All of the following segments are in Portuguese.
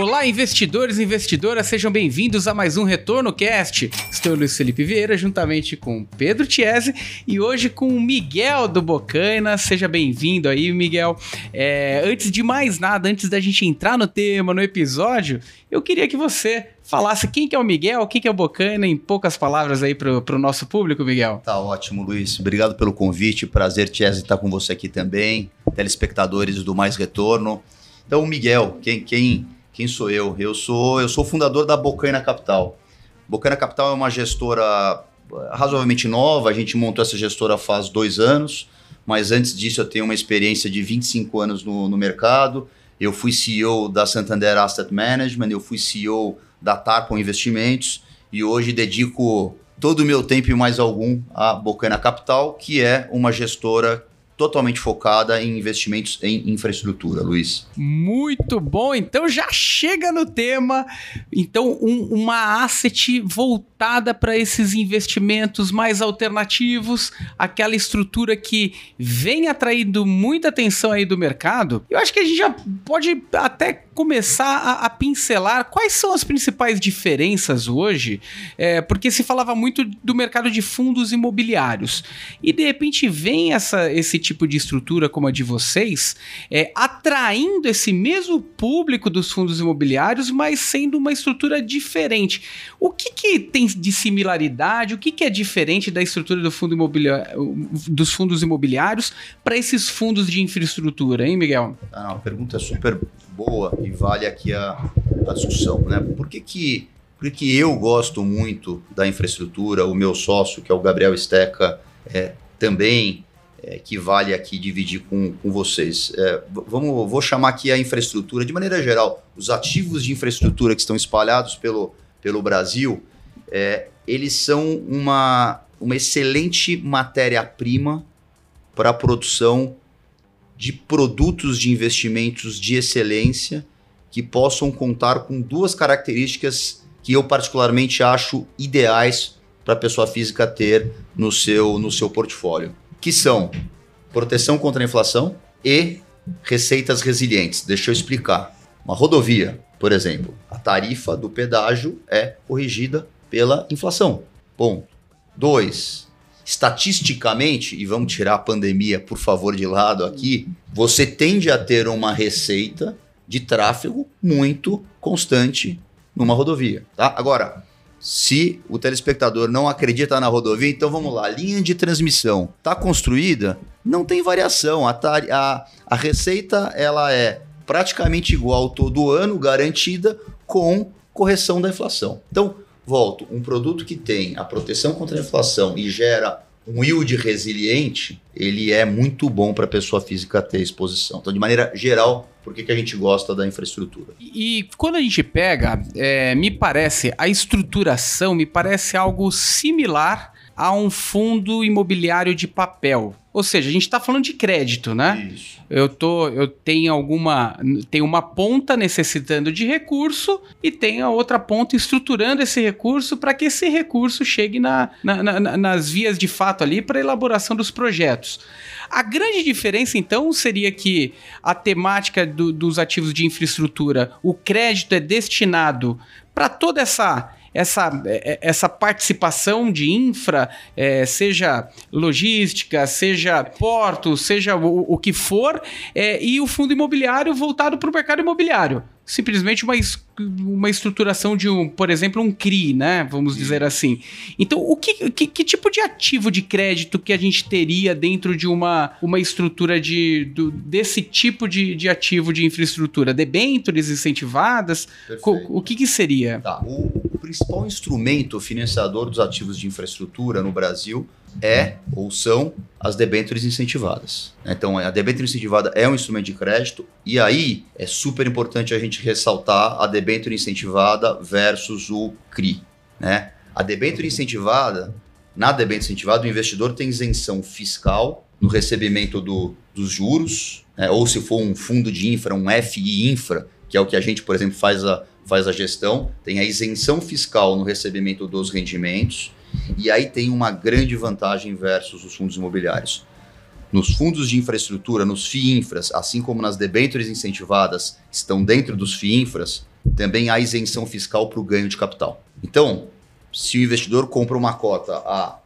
Olá, investidores e investidoras, sejam bem-vindos a mais um Retorno Cast. Estou Luiz Felipe Vieira, juntamente com Pedro Tiese e hoje com o Miguel do Bocaina. Seja bem-vindo aí, Miguel. É, antes de mais nada, antes da gente entrar no tema, no episódio, eu queria que você falasse quem que é o Miguel, quem que é o Bocaina, em poucas palavras aí para o nosso público, Miguel. Tá ótimo, Luiz. Obrigado pelo convite. Prazer, Tiese, estar com você aqui também. Telespectadores do Mais Retorno. Então, Miguel, quem, quem quem sou eu? Eu sou eu sou fundador da Bocaina Capital. Bocaina Capital é uma gestora eh, razoavelmente nova, a gente montou essa gestora faz dois anos, mas antes disso eu tenho uma experiência de 25 anos no, no mercado. Eu fui CEO da Santander Asset Management, eu fui CEO da Tarpon Investimentos e hoje dedico todo o meu tempo e mais algum à Bocaina Capital, que é uma gestora totalmente focada em investimentos em infraestrutura, Luiz. Muito bom, então já chega no tema. Então, um, uma asset voltada para esses investimentos mais alternativos, aquela estrutura que vem atraindo muita atenção aí do mercado. Eu acho que a gente já pode até começar a, a pincelar quais são as principais diferenças hoje, é, porque se falava muito do mercado de fundos imobiliários e de repente vem essa, esse tipo de estrutura como a de vocês, é, atraindo esse mesmo público dos fundos imobiliários, mas sendo uma estrutura diferente. O que, que tem de similaridade? O que, que é diferente da estrutura do fundo dos fundos imobiliários para esses fundos de infraestrutura, hein, Miguel? Ah, não, a pergunta é super boa e vale aqui a, a discussão. Né? Por que, que, por que, que eu gosto muito da infraestrutura, o meu sócio, que é o Gabriel Steca, é, também é, que vale aqui dividir com, com vocês. É, vamos, vou chamar aqui a infraestrutura, de maneira geral, os ativos de infraestrutura que estão espalhados pelo, pelo Brasil, é, eles são uma, uma excelente matéria-prima para a produção de produtos de investimentos de excelência que possam contar com duas características que eu particularmente acho ideais para a pessoa física ter no seu, no seu portfólio, que são proteção contra a inflação e receitas resilientes. Deixa eu explicar. Uma rodovia, por exemplo, a tarifa do pedágio é corrigida pela inflação. Ponto. Dois, estatisticamente, e vamos tirar a pandemia, por favor, de lado aqui, você tende a ter uma receita de tráfego muito constante numa rodovia. Tá? Agora, se o telespectador não acredita na rodovia, então vamos lá. Linha de transmissão está construída, não tem variação. A, a, a receita ela é praticamente igual todo ano, garantida com correção da inflação. Então, volto, um produto que tem a proteção contra a inflação e gera um yield resiliente, ele é muito bom para a pessoa física ter exposição. Então, de maneira geral, por que, que a gente gosta da infraestrutura? E, e quando a gente pega, é, me parece, a estruturação me parece algo similar a um fundo imobiliário de papel. Ou seja, a gente está falando de crédito, né? Isso. Eu, tô, eu tenho alguma. Tem uma ponta necessitando de recurso e tem a outra ponta estruturando esse recurso para que esse recurso chegue na, na, na, nas vias de fato ali para elaboração dos projetos. A grande diferença, então, seria que a temática do, dos ativos de infraestrutura, o crédito é destinado para toda essa essa, é, é, essa participação de infra, é, seja logística, seja porto, seja o, o que for, é, e o fundo imobiliário voltado para o mercado imobiliário simplesmente uma, uma estruturação de um, por exemplo, um CRI, né? Vamos dizer assim. Então, o que, que, que, tipo de ativo de crédito que a gente teria dentro de uma, uma estrutura de, do, desse tipo de, de ativo de infraestrutura? Debêntures incentivadas? O, o que, que seria? Tá. O principal instrumento financiador dos ativos de infraestrutura no Brasil é ou são as debêntures incentivadas. Então, a debênture incentivada é um instrumento de crédito, e aí é super importante a gente ressaltar a debênture incentivada versus o CRI. Né? A debênture incentivada, na debênture incentivada, o investidor tem isenção fiscal no recebimento do, dos juros, né? ou se for um fundo de infra, um FI infra, que é o que a gente, por exemplo, faz a, faz a gestão, tem a isenção fiscal no recebimento dos rendimentos e aí tem uma grande vantagem versus os fundos imobiliários. Nos fundos de infraestrutura, nos FIINFRAs, assim como nas debêntures incentivadas estão dentro dos FIINFRAs, também há isenção fiscal para o ganho de capital. Então, se o investidor compra uma cota a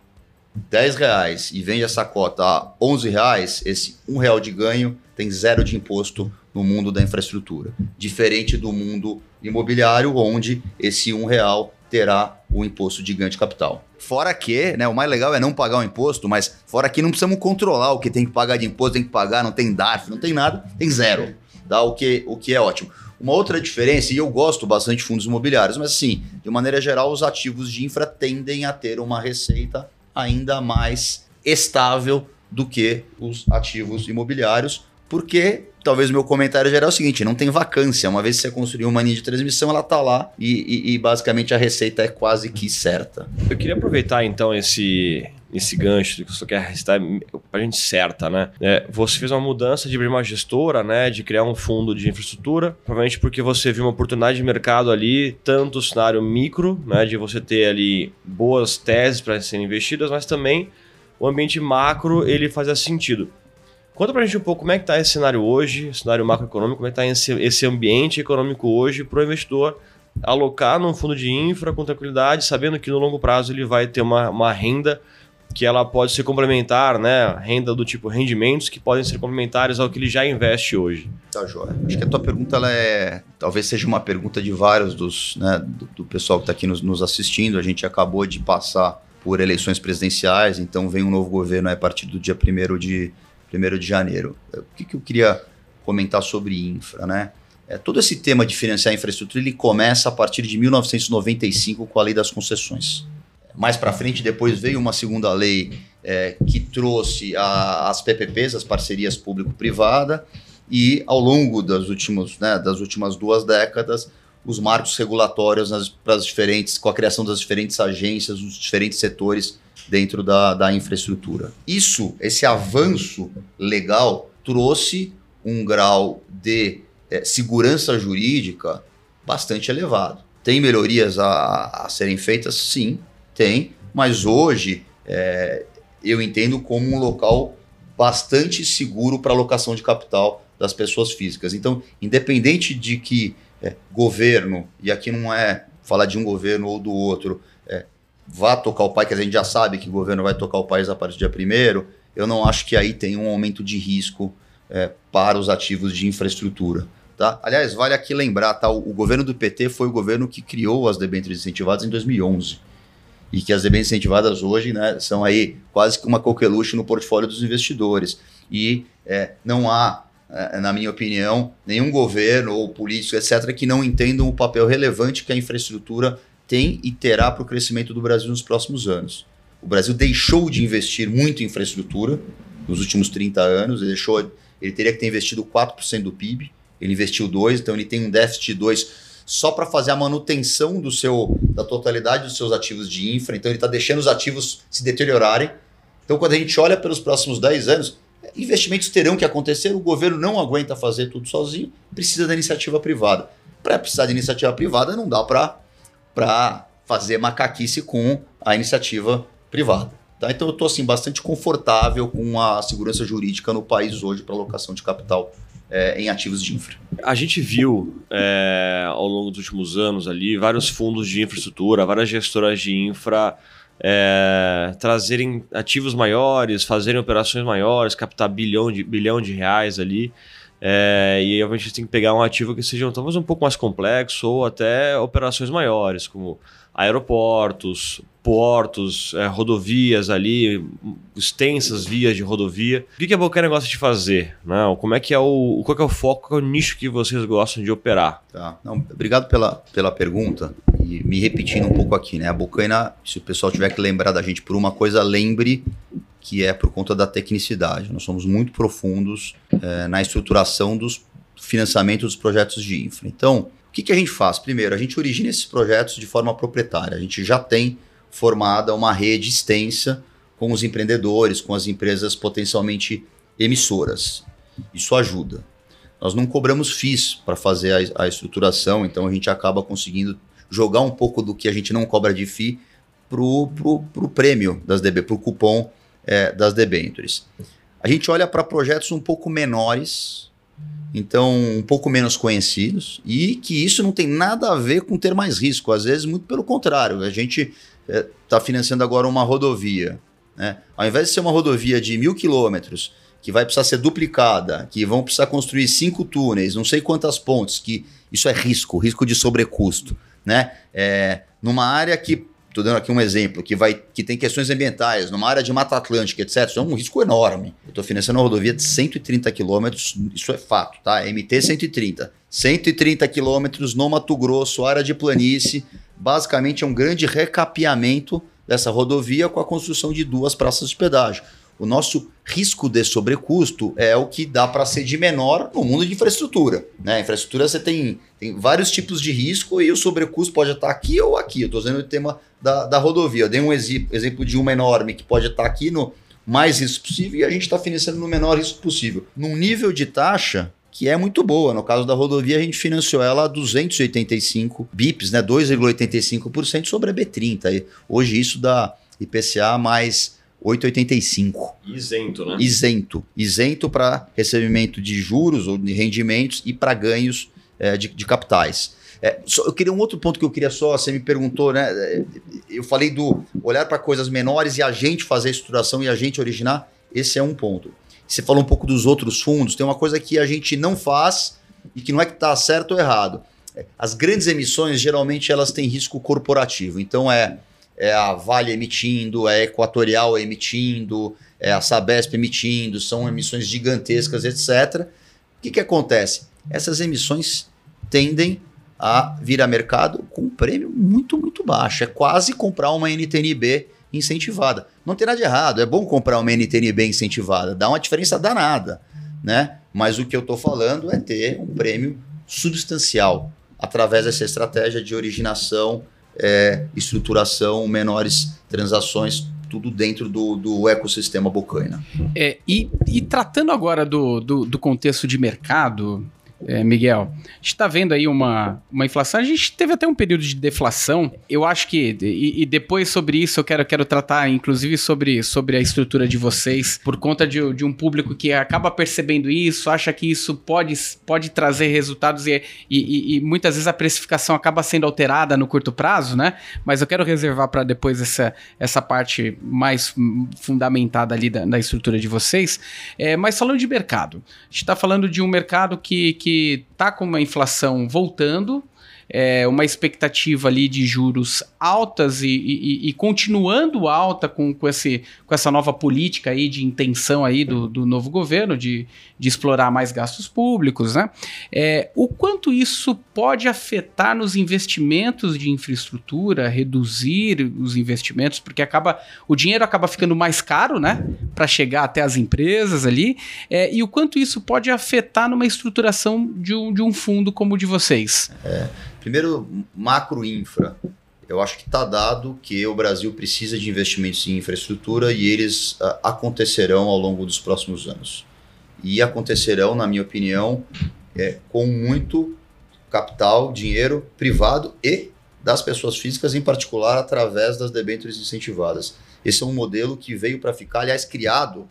10 reais e vende essa cota a 11 reais, esse um real de ganho tem zero de imposto no mundo da infraestrutura. Diferente do mundo imobiliário, onde esse um real terá o imposto de ganho de capital. Fora que, né, o mais legal é não pagar o imposto, mas fora que não precisamos controlar o que tem que pagar de imposto, tem que pagar, não tem DARF, não tem nada, tem zero. Tá? O, que, o que é ótimo. Uma outra diferença, e eu gosto bastante de fundos imobiliários, mas assim, de maneira geral, os ativos de infra tendem a ter uma receita ainda mais estável do que os ativos imobiliários, porque talvez o meu comentário geral é o seguinte: não tem vacância. Uma vez que você construiu uma linha de transmissão, ela está lá e, e, e, basicamente a receita é quase que certa. Eu queria aproveitar então esse. Esse gancho que você quer recitar para a gente certa, né? É, você fez uma mudança de abrir uma gestora, né? De criar um fundo de infraestrutura, provavelmente porque você viu uma oportunidade de mercado ali, tanto o cenário micro, né? De você ter ali boas teses para serem investidas, mas também o ambiente macro ele fazia sentido. Conta pra gente um pouco como é que está esse cenário hoje, cenário macroeconômico, como é que está esse, esse ambiente econômico hoje para o investidor alocar num fundo de infra com tranquilidade, sabendo que no longo prazo ele vai ter uma, uma renda que ela pode ser complementar, né? Renda do tipo rendimentos que podem ser complementares ao que ele já investe hoje. Tá, Joia. Acho que a tua pergunta ela é. Talvez seja uma pergunta de vários dos, né, do, do pessoal que está aqui nos, nos assistindo. A gente acabou de passar por eleições presidenciais, então vem um novo governo a partir do dia 1 de 1 de janeiro. O que, que eu queria comentar sobre infra, né? É, todo esse tema de financiar a infraestrutura ele começa a partir de 1995 com a lei das concessões. Mais para frente, depois veio uma segunda lei é, que trouxe a, as PPPs, as parcerias público-privada, e ao longo das, últimos, né, das últimas duas décadas, os marcos regulatórios nas, diferentes, com a criação das diferentes agências, os diferentes setores dentro da, da infraestrutura. Isso, esse avanço legal, trouxe um grau de é, segurança jurídica bastante elevado. Tem melhorias a, a serem feitas? Sim, tem, mas hoje é, eu entendo como um local bastante seguro para alocação de capital das pessoas físicas. Então, independente de que é, governo, e aqui não é falar de um governo ou do outro, vá tocar o país, que a gente já sabe que o governo vai tocar o país a partir do dia primeiro, eu não acho que aí tem um aumento de risco é, para os ativos de infraestrutura. Tá? Aliás, vale aqui lembrar, tá? o, o governo do PT foi o governo que criou as debêntures incentivadas em 2011 e que as debêntures incentivadas hoje né, são aí quase que uma coqueluche no portfólio dos investidores. E é, não há, é, na minha opinião, nenhum governo ou político, etc., que não entendam o papel relevante que a infraestrutura tem e terá para o crescimento do Brasil nos próximos anos. O Brasil deixou de investir muito em infraestrutura nos últimos 30 anos, ele, deixou, ele teria que ter investido 4% do PIB, ele investiu 2%, então ele tem um déficit de 2% só para fazer a manutenção do seu, da totalidade dos seus ativos de infra, então ele está deixando os ativos se deteriorarem. Então, quando a gente olha pelos próximos 10 anos, investimentos terão que acontecer, o governo não aguenta fazer tudo sozinho, precisa da iniciativa privada. Para precisar de iniciativa privada, não dá para para fazer macaquice com a iniciativa privada. Tá? Então eu estou assim, bastante confortável com a segurança jurídica no país hoje para alocação de capital é, em ativos de infra. A gente viu é, ao longo dos últimos anos ali vários fundos de infraestrutura, várias gestoras de infra é, trazerem ativos maiores, fazerem operações maiores, captar bilhão de, bilhão de reais ali. É, e aí a gente tem que pegar um ativo que seja talvez um pouco mais complexo ou até operações maiores, como aeroportos, portos, é, rodovias ali, extensas vias de rodovia. O que, que a Bocaina gosta de fazer? Né? como é que é o. Qual é o foco, qual é o nicho que vocês gostam de operar? Tá. Não, obrigado pela, pela pergunta. E me repetindo um pouco aqui, né? A Bocaina, se o pessoal tiver que lembrar da gente por uma coisa, lembre que é por conta da tecnicidade. Nós somos muito profundos é, na estruturação dos financiamentos dos projetos de infra. Então, o que, que a gente faz? Primeiro, a gente origina esses projetos de forma proprietária. A gente já tem formada uma rede extensa com os empreendedores, com as empresas potencialmente emissoras. Isso ajuda. Nós não cobramos FIIs para fazer a, a, estruturação, então a gente acaba conseguindo jogar um pouco do que a gente não cobra de FII para o prêmio das DB, para o cupom é, das debêntures. A gente olha para projetos um pouco menores, então um pouco menos conhecidos, e que isso não tem nada a ver com ter mais risco, às vezes muito pelo contrário. A gente está é, financiando agora uma rodovia. Né? Ao invés de ser uma rodovia de mil quilômetros, que vai precisar ser duplicada, que vão precisar construir cinco túneis, não sei quantas pontes, que isso é risco, risco de sobrecusto. Né? É, numa área que Estou dando aqui um exemplo que, vai, que tem questões ambientais, numa área de Mata Atlântica, etc. Isso é um risco enorme. Eu estou financiando uma rodovia de 130 quilômetros, isso é fato, tá? MT 130. 130 quilômetros no Mato Grosso, área de planície. Basicamente é um grande recapeamento dessa rodovia com a construção de duas praças de pedágio o nosso risco de sobrecusto é o que dá para ser de menor no mundo de infraestrutura. Né? Infraestrutura você tem, tem vários tipos de risco e o sobrecusto pode estar aqui ou aqui. Eu estou usando o tema da, da rodovia. Eu dei um exemplo de uma enorme que pode estar aqui no mais risco possível e a gente está financiando no menor risco possível. Num nível de taxa que é muito boa. No caso da rodovia, a gente financiou ela a 285 bips, né? 2,85% sobre a B30. Hoje isso dá IPCA mais 8,85. Isento, né? Isento. Isento para recebimento de juros ou de rendimentos e para ganhos é, de, de, capitais. É, só, eu queria um outro ponto que eu queria só, você me perguntou, né? É, eu falei do olhar para coisas menores e a gente fazer a estruturação e a gente originar. Esse é um ponto. Você falou um pouco dos outros fundos, tem uma coisa que a gente não faz e que não é que está certo ou errado. É, as grandes emissões, geralmente, elas têm risco corporativo. Então, é é a Vale emitindo, é a Equatorial emitindo, é a Sabesp emitindo, são emissões gigantescas, etc. O que, que acontece? Essas emissões tendem a vir a mercado com um prêmio muito, muito baixo. É quase comprar uma NTNB incentivada. Não tem nada de errado, é bom comprar uma NTNB incentivada, dá uma diferença danada, né? Mas o que eu estou falando é ter um prêmio substancial através dessa estratégia de originação é, estruturação, menores transações, tudo dentro do, do ecossistema Bocaina. É, e, e, tratando agora do, do, do contexto de mercado, é, Miguel, a gente está vendo aí uma, uma inflação. A gente teve até um período de deflação. Eu acho que, e, e, depois sobre isso, eu quero, quero tratar, inclusive, sobre, sobre a estrutura de vocês, por conta de, de um público que acaba percebendo isso, acha que isso pode, pode trazer resultados e, e, e muitas vezes a precificação acaba sendo alterada no curto prazo, né? Mas eu quero reservar para depois essa, essa parte mais fundamentada ali da, da estrutura de vocês. É, mas falando de mercado, a gente está falando de um mercado que, que está com uma inflação voltando, é, uma expectativa ali de juros altas e, e, e continuando alta com, com, esse, com essa nova política aí de intenção aí do, do novo governo de, de explorar mais gastos públicos, né? É, o quanto isso pode afetar nos investimentos de infraestrutura, reduzir os investimentos, porque acaba o dinheiro acaba ficando mais caro, né? Para chegar até as empresas ali, é, e o quanto isso pode afetar numa estruturação de um, de um fundo como o de vocês. É. Primeiro, macro infra. Eu acho que está dado que o Brasil precisa de investimentos em infraestrutura e eles uh, acontecerão ao longo dos próximos anos. E acontecerão, na minha opinião, é, com muito capital, dinheiro privado e das pessoas físicas, em particular através das debêntures incentivadas. Esse é um modelo que veio para ficar, aliás, criado,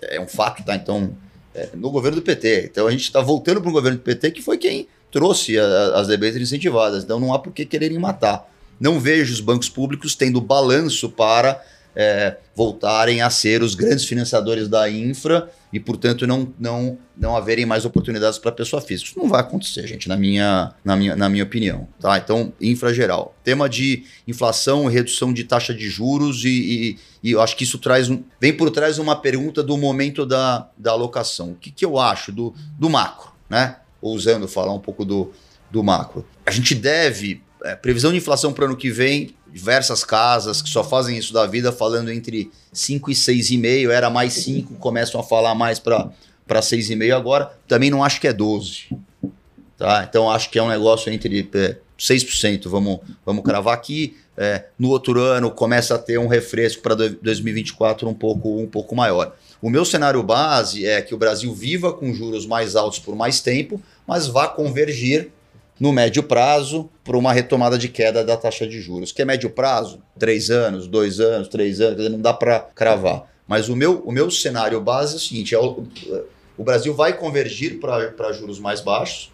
é um fato, tá? Então, é, no governo do PT. Então a gente está voltando para o governo do PT, que foi quem trouxe a, as debêntures incentivadas. Então não há por que quererem matar. Não vejo os bancos públicos tendo balanço para é, voltarem a ser os grandes financiadores da infra e, portanto, não, não, não haverem mais oportunidades para pessoa física. Isso não vai acontecer, gente, na minha, na minha, na minha opinião. Tá? Então, infra geral. Tema de inflação redução de taxa de juros, e, e, e, eu acho que isso traz um, vem por trás uma pergunta do momento da, da alocação. O que, que eu acho do, do macro? Né? Ousando falar um pouco do, do macro. A gente deve, é, previsão de inflação para o ano que vem, diversas casas que só fazem isso da vida, falando entre 5 e 6,5, era mais 5, começam a falar mais para 6,5 agora. Também não acho que é 12. Tá? Então acho que é um negócio entre é, 6%, vamos, vamos cravar aqui. É, no outro ano começa a ter um refresco para 2024 um pouco, um pouco maior. O meu cenário base é que o Brasil viva com juros mais altos por mais tempo, mas vá convergir no médio prazo para uma retomada de queda da taxa de juros. Que é médio prazo? Três anos, dois anos, três anos, não dá para cravar. Mas o meu, o meu cenário base é o seguinte: é o, o Brasil vai convergir para juros mais baixos,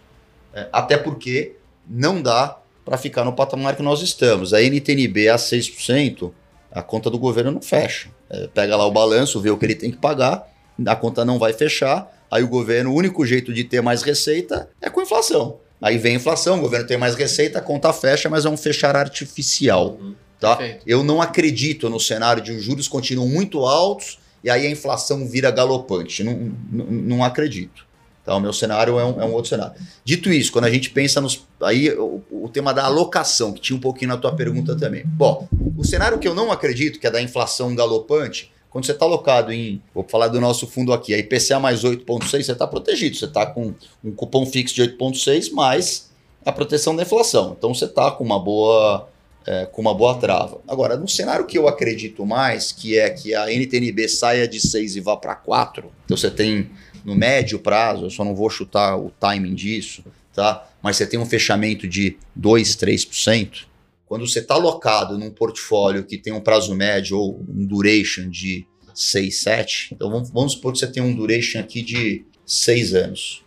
é, até porque não dá para ficar no patamar que nós estamos. A NTNB a 6%, a conta do governo não fecha. É, pega lá o balanço, vê o que ele tem que pagar, a conta não vai fechar, aí o governo, o único jeito de ter mais receita é com inflação. Aí vem a inflação, o governo tem mais receita, a conta fecha, mas é um fechar artificial. Uhum. Tá? Eu não acredito no cenário de os juros continuam muito altos e aí a inflação vira galopante. Não, não, não acredito. Tá? O meu cenário é um, é um, outro cenário. Dito isso, quando a gente pensa nos. Aí o, o, tema da alocação, que tinha um pouquinho na tua pergunta também. Bom, o cenário que eu não acredito, que é da inflação galopante, quando você está alocado em, vou falar do nosso fundo aqui, a IPCA mais 8,6, você está protegido. Você está com um cupom fixo de 8,6 mais a proteção da inflação. Então você está com uma boa é, com uma boa trava. Agora, no cenário que eu acredito mais, que é que a NTNB saia de 6 e vá para 4, então você tem no médio prazo, eu só não vou chutar o timing disso, tá? Mas você tem um fechamento de 2, 3%. Quando você está alocado num portfólio que tem um prazo médio ou um duration de 6, 7, então vamos, vamos supor que você tem um duration aqui de 6 anos,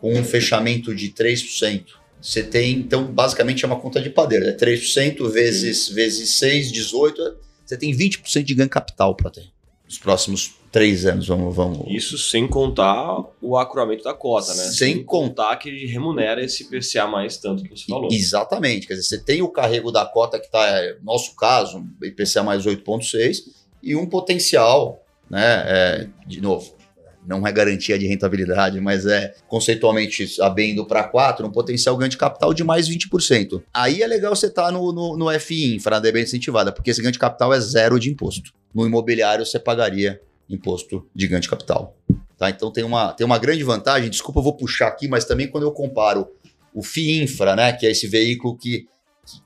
com um fechamento de 3%. Você tem, então, basicamente é uma conta de padeiro. É 3% vezes, vezes 6, 18. Você tem 20% de ganho capital para ter. Nos próximos três anos, vamos, vamos. Isso sem contar o acruamento da cota, né? Sem, sem contar que ele remunera esse PCA mais tanto que você falou. Exatamente. Quer dizer, você tem o carrego da cota que está, no nosso caso, IPCA mais 8,6 e um potencial, né? É, de novo, não é garantia de rentabilidade, mas é conceitualmente abendo para 4, um potencial ganho de capital de mais 20%. Aí é legal você estar tá no, no, no FI, Infra, bem incentivada, porque esse ganho de capital é zero de imposto. No imobiliário você pagaria imposto de ganho de capital. Tá? Então tem uma, tem uma grande vantagem, desculpa, eu vou puxar aqui, mas também quando eu comparo o FII Infra, né, que é esse veículo que,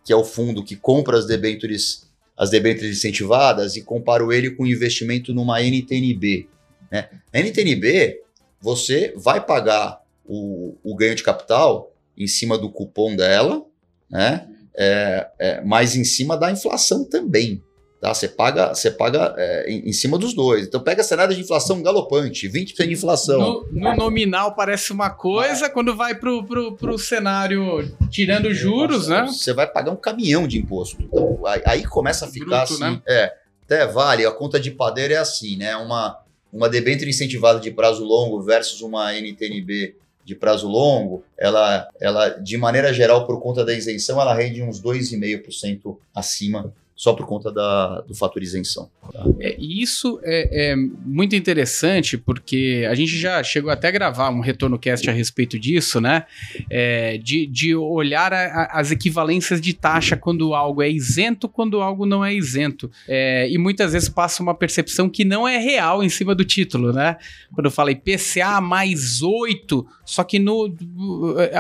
que é o fundo que compra as debêntures, as debêntures incentivadas e comparo ele com investimento numa NTNB. Né? A NTNB, você vai pagar o, o ganho de capital em cima do cupom dela, né? É, é, mas em cima da inflação também. Tá? Você paga, você paga é, em, em, cima dos dois. Então pega cenário de inflação galopante, 20% de inflação. No, no, nominal parece uma coisa, quando vai para o cenário tirando juros, né? Você vai pagar um caminhão de imposto. Então, aí, aí começa a ficar Bruto, assim. Né? É, até vale, a conta de padeiro é assim, né? Uma, uma debênture incentivada de prazo longo versus uma NTNB de prazo longo, ela, ela de maneira geral, por conta da isenção, ela rende uns 2,5% acima só por conta da, do fator isenção. Tá? É, isso é, é, muito interessante porque a gente já chegou até a gravar um retorno cast a respeito disso, né? É, de, de olhar a, a, as equivalências de taxa quando algo é isento, quando algo não é isento. É, e muitas vezes passa uma percepção que não é real em cima do título, né? Quando eu falo IPCA mais 8, só que no,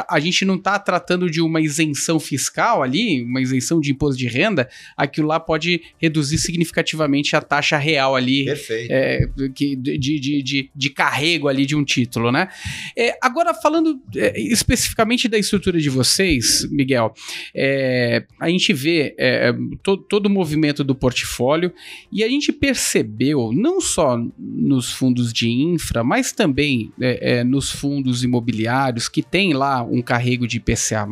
a gente não está tratando de uma isenção fiscal ali, uma isenção de imposto de renda, aquilo aquilo lá pode reduzir significativamente a taxa real ali é, que, de, de, de, de, carrego ali de um título, né? É, agora, falando é, especificamente da estrutura de vocês, Miguel, é, a gente vê é, to, todo o movimento do portfólio e a gente percebeu, não só nos fundos de infra, mas também é, nos fundos imobiliários que tem lá um carrego de IPCA+,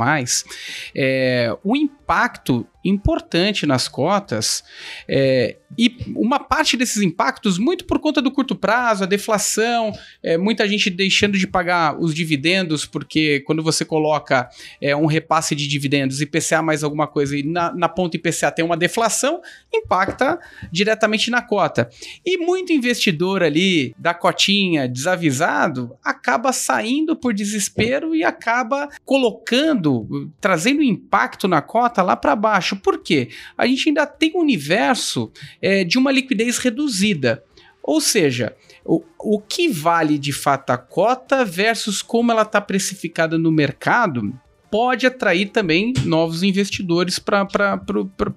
o impacto importante nas cotas é, e uma parte desses impactos muito por conta do curto prazo, a deflação, é, muita gente deixando de pagar os dividendos porque quando você coloca é, um repasse de dividendos IPCA mais alguma coisa e na, na ponta IPCA tem uma deflação, impacta diretamente na cota. E muito investidor ali da cotinha desavisado acaba saindo por desespero e acaba colocando, trazendo impacto na cota lá para baixo. Por quê? A gente ainda tem um universo é, de uma liquidez reduzida. Ou seja, o, o que vale de fato a cota versus como ela está precificada no mercado pode atrair também novos investidores para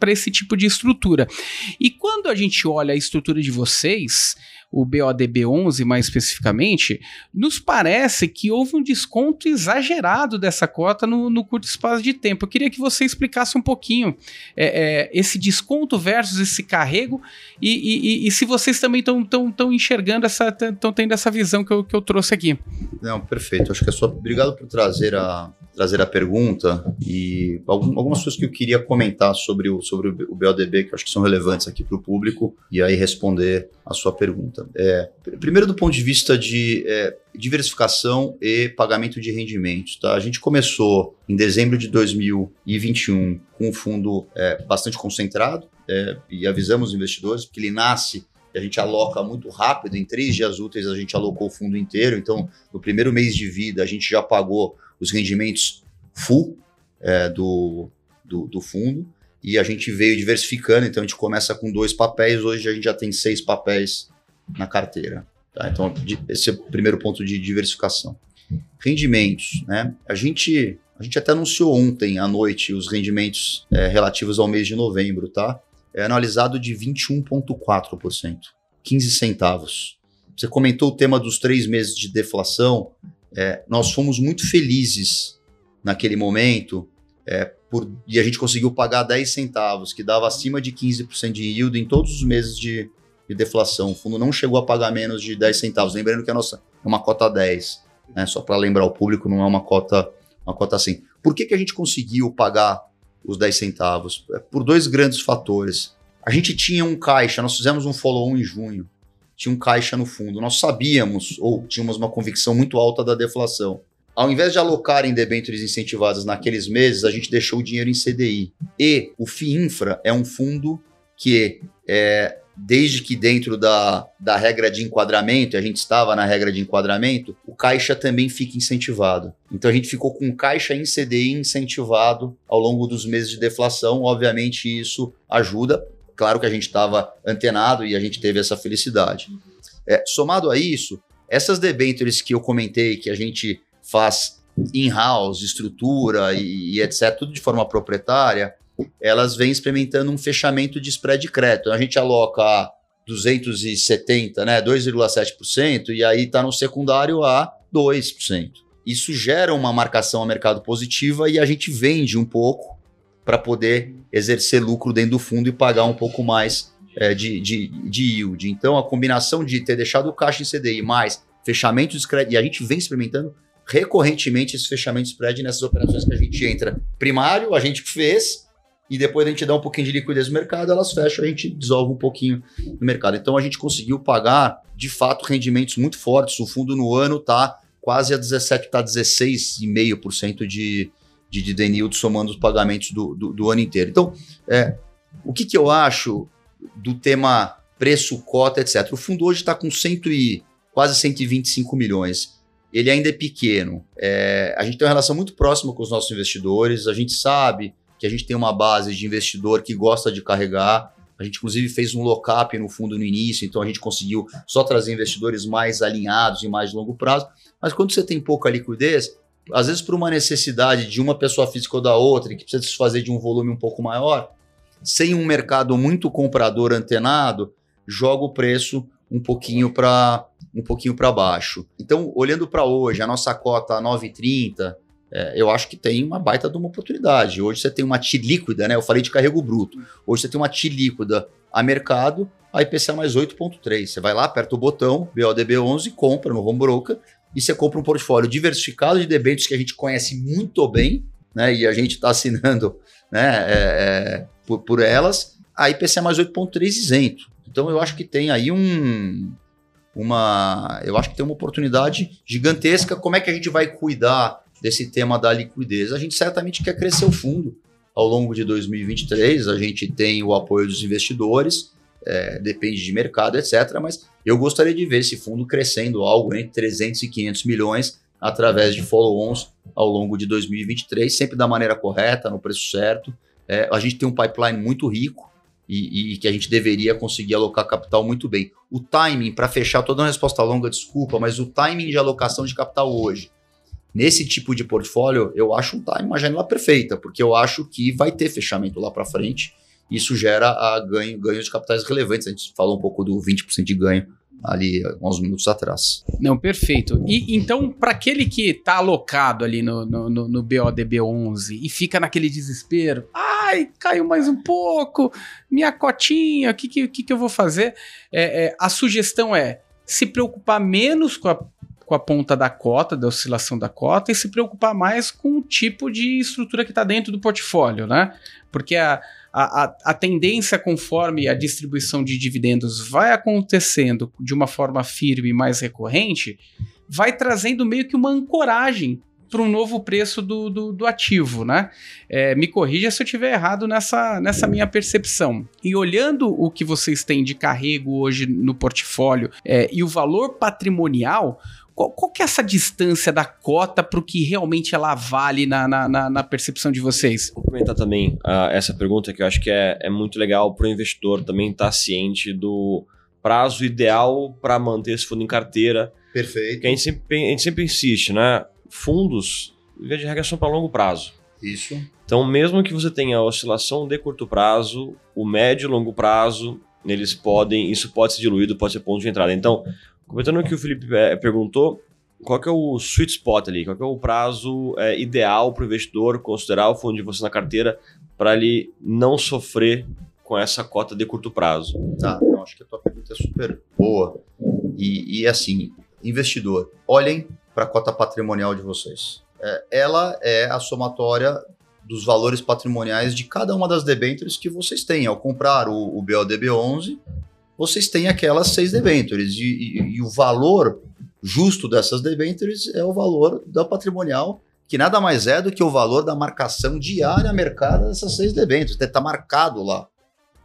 esse tipo de estrutura. E quando a gente olha a estrutura de vocês, o BODB11 mais especificamente, nos parece que houve um desconto exagerado dessa cota no, no curto espaço de tempo. Eu queria que você explicasse um pouquinho é, é, esse desconto versus esse carrego e, e, e se vocês também estão enxergando essa, estão tendo essa visão que eu, que eu trouxe aqui. Não, perfeito. Acho que é só. Obrigado por trazer a, trazer a pergunta e algumas coisas que eu queria comentar sobre o, sobre o BODB, que eu acho que são relevantes aqui para o público, e aí responder a sua pergunta. É, primeiro, do ponto de vista de é, diversificação e pagamento de rendimentos. Tá? A gente começou em dezembro de 2021 com um fundo é, bastante concentrado é, e avisamos os investidores que ele nasce a gente aloca muito rápido, em três dias úteis a gente alocou o fundo inteiro, então no primeiro mês de vida a gente já pagou os rendimentos full é, do, do, do, fundo e a gente veio diversificando. Então a gente começa com dois papéis, hoje a gente já tem seis papéis na carteira. Tá? Então esse é o primeiro ponto de diversificação. Rendimentos, né? A gente, a gente até anunciou ontem à noite os rendimentos é, relativos ao mês de novembro, tá? É analisado de 21,4%, 15 centavos. Você comentou o tema dos três meses de deflação é, nós fomos muito felizes naquele momento é, por, e a gente conseguiu pagar 10 centavos, que dava acima de 15% de yield em todos os meses de, de, deflação. O fundo não chegou a pagar menos de 10 centavos. Lembrando que a nossa é uma cota 10, né? só para lembrar o público, não é uma cota, uma cota assim. Por que, que a gente conseguiu pagar os 10 centavos? É, por dois grandes fatores. A gente tinha um caixa, nós fizemos um follow-on em junho tinha um caixa no fundo. Nós sabíamos, ou tínhamos uma convicção muito alta da deflação. Ao invés de alocar em debêntures incentivadas naqueles meses, a gente deixou o dinheiro em CDI. E o FIINFRA é um fundo que, é, desde que dentro da, da regra de enquadramento, a gente estava na regra de enquadramento, o caixa também fica incentivado. Então a gente ficou com caixa em CDI incentivado ao longo dos meses de deflação. Obviamente isso ajuda, claro que a gente estava antenado e a gente teve essa felicidade. É, somado a isso, essas debentures que eu comentei, que a gente faz in-house, estrutura e, e, etc., tudo de forma proprietária, elas vêm experimentando um fechamento de spread de crédito. A gente aloca 270, né, 2,7%, e aí está no secundário a 2%. Isso gera uma marcação a mercado positiva e a gente vende um pouco para poder exercer lucro dentro do fundo e pagar um pouco mais é, de, de, de yield. Então, a combinação de ter deixado o caixa em CDI mais fechamento de spread, e a gente vem experimentando recorrentemente esse fechamento de spread nessas operações que a gente entra primário, a gente fez, e depois a gente dá um pouquinho de liquidez no mercado, elas fecham, a gente dissolve um pouquinho no mercado. Então, a gente conseguiu pagar, de fato, rendimentos muito fortes. O fundo no ano está quase a 17, está 16,5% de, de dividend somando os pagamentos do, do, do ano inteiro. Então, é, o que, que eu acho do tema preço, cota, etc. O fundo hoje está com 100 e, quase 125 milhões. Ele ainda é pequeno. É, a gente tem uma relação muito próxima com os nossos investidores. A gente sabe que a gente tem uma base de investidor que gosta de carregar. A gente, inclusive, fez um lock-up no fundo no início, então a gente conseguiu só trazer investidores mais alinhados e mais longo prazo. Mas quando você tem pouca liquidez, às vezes por uma necessidade de uma pessoa física ou da outra, que precisa se fazer de um volume um pouco maior, sem um mercado muito comprador antenado, joga o preço um pouquinho para um pouquinho para baixo. Então, olhando para hoje, a nossa cota 9,30, é, eu acho que tem uma baita de uma oportunidade. Hoje você tem uma TI líquida, né? Eu falei de carrego bruto. Hoje você tem uma TI líquida a mercado, a IPCA mais 8,3. Você vai lá, aperta o botão, BODB11, compra no home broker e você compra um portfólio diversificado de debêntures que a gente conhece muito bem, né? E a gente está assinando né, é, é, por, por, elas, a IPCA mais 8,3 isento. Então eu acho que tem aí um. Uma, eu acho que tem uma oportunidade gigantesca. Como é que a gente vai cuidar desse tema da liquidez? A gente certamente quer crescer o fundo ao longo de 2023. A gente tem o apoio dos investidores, é, depende de mercado, etc. Mas eu gostaria de ver esse fundo crescendo algo entre 300 e 500 milhões através de follow-ons ao longo de 2023, sempre da maneira correta, no preço certo. É, a gente tem um pipeline muito rico e, e, que a gente deveria conseguir alocar capital muito bem. O timing, para fechar, dando uma resposta longa, desculpa, mas o timing de alocação de capital hoje nesse tipo de portfólio, eu acho um time, uma janela perfeita, porque eu acho que vai ter fechamento lá para frente. Isso gera a ganho, ganhos de capitais relevantes. A gente falou um pouco do 20% de ganho ali uns minutos atrás. Não, perfeito. E então, para aquele que está alocado ali no, no, no, no BODB11 e fica naquele desespero, ai, caiu mais um pouco, minha cotinha, o que, que, que, eu vou fazer? É, é, a sugestão é se preocupar menos com a, com a ponta da cota, da oscilação da cota, e se preocupar mais com o tipo de estrutura que está dentro do portfólio, né? Porque a, a, a, a, tendência, conforme a distribuição de dividendos vai acontecendo de uma forma firme mais recorrente, vai trazendo meio que uma ancoragem para um novo preço do, do, do ativo, né? É, me corrija se eu estiver errado nessa, nessa minha percepção. E olhando o que vocês têm de carrego hoje no portfólio é, e o valor patrimonial, qual, qual, que é essa distância da cota para o que realmente ela vale na, na, na, na percepção de vocês? Vou comentar também uh, essa pergunta que eu acho que é, é muito legal para o investidor também estar tá ciente do prazo ideal para manter esse fundo em carteira. Perfeito. Que a gente sempre, a gente sempre insiste, né? Fundos, via de regra, são para longo prazo. Isso. Então, mesmo que você tenha oscilação de curto prazo, o médio e longo prazo, eles podem, isso pode ser diluído, pode ser ponto de entrada. Então, Comentando o que o Felipe é, perguntou, qual é o sweet spot ali? Qual é o prazo é, ideal para o investidor considerar o fundo de você na carteira para ele não sofrer com essa cota de curto prazo? Tá, eu acho que a tua pergunta é super boa. E, e assim, investidor, olhem para a cota patrimonial de vocês. É, ela é a somatória dos valores patrimoniais de cada uma das debêntures que vocês têm. Ao comprar o, o BODB 11, vocês têm aquelas seis debêntures e, e, e, o valor justo dessas debêntures é o valor da patrimonial, que nada mais é do que o valor da marcação diária mercada dessas seis debêntures, está marcado lá,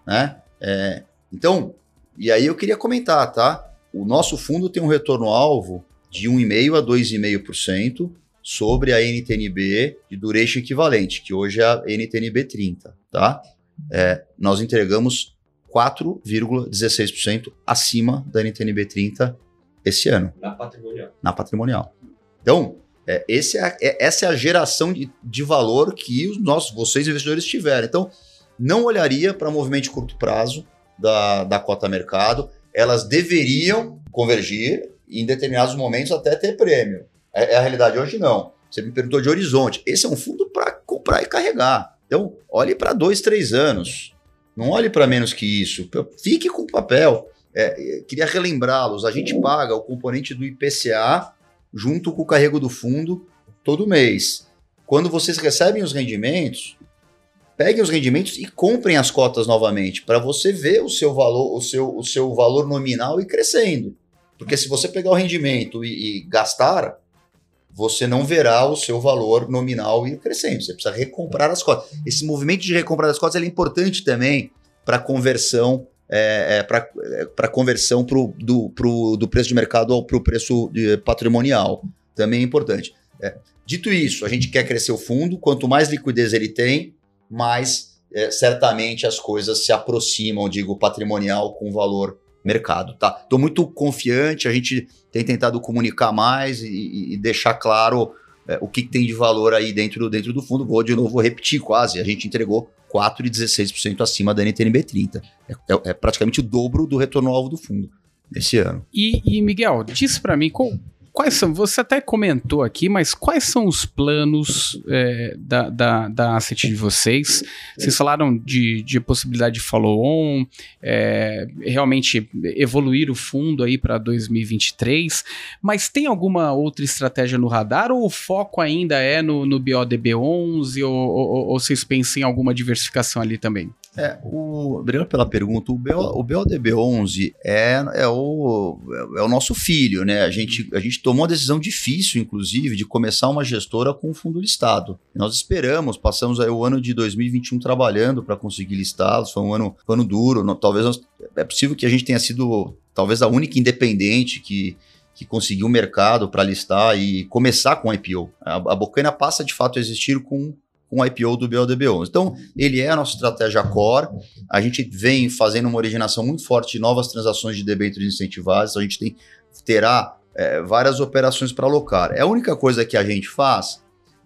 né? É, então, e aí eu queria comentar, tá? O nosso fundo tem um retorno-alvo de 1,5% a 2,5% sobre a NTNB de duration equivalente, que hoje é a NTNB 30, tá? É, nós entregamos 4,16% acima da NTNB 30 esse ano. Na patrimonial. Na patrimonial. Então, é, esse é, é, essa é a geração de, de valor que os nossos, vocês investidores tiveram. Então, não olharia para movimento de curto prazo da, da cota mercado. Elas deveriam convergir em determinados momentos até ter prêmio. É, é a realidade hoje não. Você me perguntou de horizonte. Esse é um fundo para comprar e carregar. Então, olhe para dois, três anos. Não olhe para menos que isso. Fique com o papel. É, é, queria relembrá-los. A gente paga o componente do IPCA junto com o carrego do fundo todo mês. Quando vocês recebem os rendimentos, peguem os rendimentos e comprem as cotas novamente para você ver o seu valor, o seu, o seu valor nominal e crescendo. Porque se você pegar o rendimento e, e gastar, você não verá o seu valor nominal ir crescendo. Você precisa recomprar as cotas. Esse movimento de recomprar as cotas é importante também para conversão é, é, para é, conversão pro, do, pro, do preço de mercado para o preço de, patrimonial. Também é importante. É, dito isso, a gente quer crescer o fundo, quanto mais liquidez ele tem, mais é, certamente as coisas se aproximam, digo, patrimonial com valor mercado, tá? Estou muito confiante, a gente tem tentado comunicar mais e, e deixar claro é, o que, que, tem de valor aí dentro, dentro do fundo. Vou de novo repetir quase, a gente entregou 4,16% acima da NTNB 30. É, é, é, praticamente o dobro do retorno-alvo do fundo esse ano. E, e Miguel, diz para mim, qual, Quais são, você até comentou aqui, mas quais são os planos é, da, da, da asset de vocês? Vocês falaram de, de possibilidade de follow-on, é, realmente evoluir o fundo aí para 2023, mas tem alguma outra estratégia no radar ou o foco ainda é no, no BODB11 ou, ou, ou vocês pensam em alguma diversificação ali também? É, o, obrigado pela pergunta. O, BO, o BODB11 é, é, o, é o nosso filho, né? A gente, a gente tomou uma decisão difícil, inclusive, de começar uma gestora com um fundo listado. Nós esperamos, passamos aí o ano de 2021 trabalhando para conseguir listá-los. Foi um ano, um ano duro. Não, talvez nós, é possível que a gente tenha sido talvez a única independente que, que conseguiu o mercado para listar e começar com IPO. A, a Bocaina passa de fato a existir com com o IPO do BLDB11. Então, ele é a nossa estratégia core. A gente vem fazendo uma originação muito forte de novas transações de debêntures incentivadas. A gente tem, terá é, várias operações para alocar. É a única coisa que a gente faz?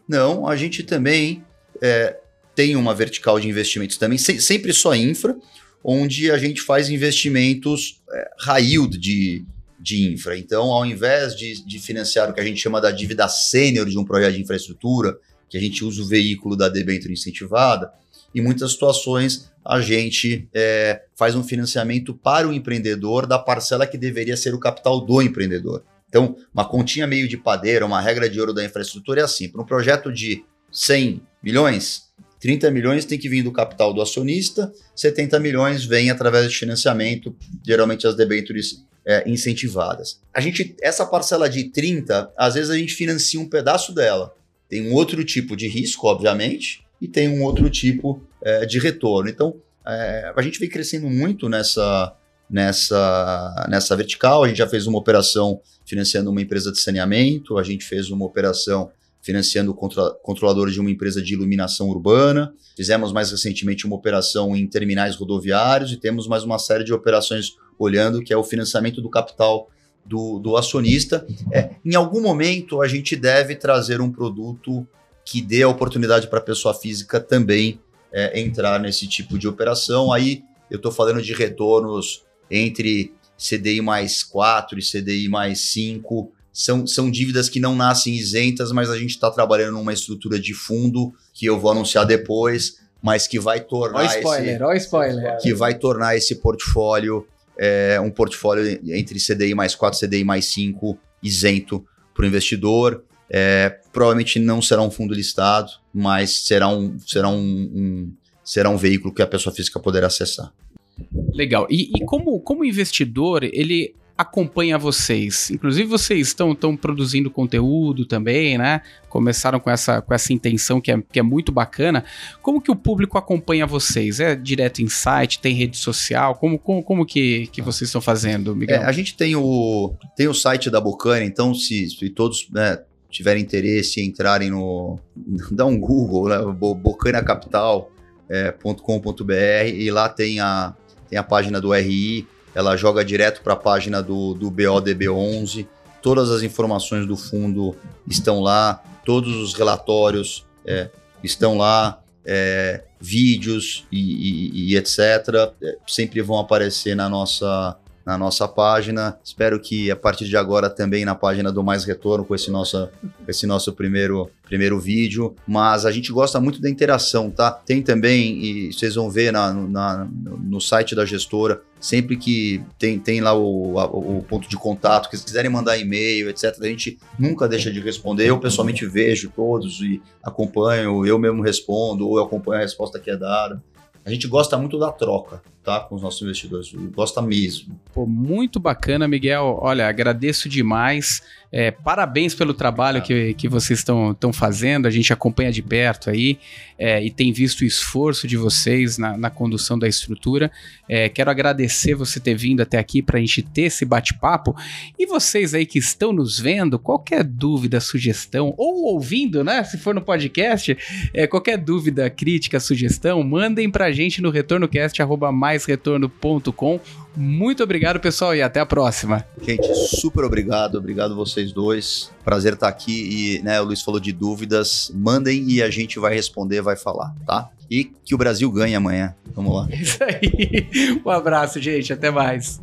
Não, a gente também é, tem uma vertical de investimentos também, se, sempre só infra, onde a gente faz investimentos é, high yield de, de infra. Então, ao invés de, de financiar o que a gente chama da dívida sênior de um projeto de infraestrutura, que a gente usa o veículo da debênture incentivada, em muitas situações a gente é, faz um financiamento para o empreendedor da parcela que deveria ser o capital do empreendedor. Então, uma continha meio de padeira, uma regra de ouro da infraestrutura é assim: para um projeto de 100 milhões, 30 milhões tem que vir do capital do acionista, 70 milhões vem através de financiamento, geralmente as debêntures é, incentivadas. A gente, essa parcela de 30, às vezes a gente financia um pedaço dela. Tem um outro tipo de risco, obviamente, e tem um outro tipo é, de retorno. Então, é, a gente vem crescendo muito nessa, nessa, nessa vertical. A gente já fez uma operação financiando uma empresa de saneamento, a gente fez uma operação financiando contra controlador de uma empresa de iluminação urbana. Fizemos mais recentemente uma operação em terminais rodoviários e temos mais uma série de operações olhando que é o financiamento do capital do, do acionista. É, em algum momento a gente deve trazer um produto que dê a oportunidade para a pessoa física também é, entrar nesse tipo de operação. Aí eu estou falando de retornos entre CDI mais 4 e CDI mais 5. São, são dívidas que não nascem isentas, mas a gente está trabalhando numa estrutura de fundo que eu vou anunciar depois, mas que vai tornar. Ó spoiler, esse, ó spoiler. Que vai tornar esse portfólio é, um portfólio entre CDI mais 4 e CDI mais 5 isento para o investidor. É, provavelmente não será um fundo listado, mas será um, será um, um, será um veículo que a pessoa física poderá acessar. Legal. E, e como, como investidor, ele acompanha vocês? Inclusive, vocês estão produzindo conteúdo também, né? Começaram com essa, com essa intenção que é, que é muito bacana. Como que o público acompanha vocês? É direto em site, tem rede social? Como, como, como que, que vocês estão fazendo, Miguel? É, a gente tem o, tem o site da Bocana, então se, se todos né, tiverem interesse em entrarem no... dá um Google, né? bocanacapital.com.br é, e lá tem a, tem a página do RI, ela joga direto para a página do, do BODB11. Todas as informações do fundo estão lá, todos os relatórios é, estão lá, é, vídeos e, e, e etc. É, sempre vão aparecer na nossa, na nossa página. Espero que a partir de agora também na página do Mais Retorno com esse nosso, esse nosso primeiro, primeiro vídeo. Mas a gente gosta muito da interação, tá? Tem também, e vocês vão ver na, na no site da gestora, sempre que tem, tem lá o, a, o ponto de contato, que se quiserem mandar e-mail, etc., a gente nunca deixa de responder. Eu pessoalmente vejo todos e acompanho, eu mesmo respondo, ou eu acompanho a resposta que é dada. A gente gosta muito da troca, tá? Com os nossos investidores. Gosta mesmo. Pô, muito bacana, Miguel. Olha, agradeço demais. É, parabéns pelo trabalho que, que vocês estão fazendo. A gente acompanha de perto aí é, e tem visto o esforço de vocês na, na condução da estrutura. É, quero agradecer você ter vindo até aqui para a gente ter esse bate-papo. E vocês aí que estão nos vendo, qualquer dúvida, sugestão, ou ouvindo, né? Se for no podcast, é, qualquer dúvida, crítica, sugestão, mandem para a gente no retornocast.com muito obrigado, pessoal, e até a próxima. Gente, super obrigado. Obrigado vocês dois. Prazer estar aqui. E, né, o Luiz falou de dúvidas. Mandem e a gente vai responder, vai falar, tá? E que o Brasil ganhe amanhã. Vamos lá. Isso aí. Um abraço, gente. Até mais.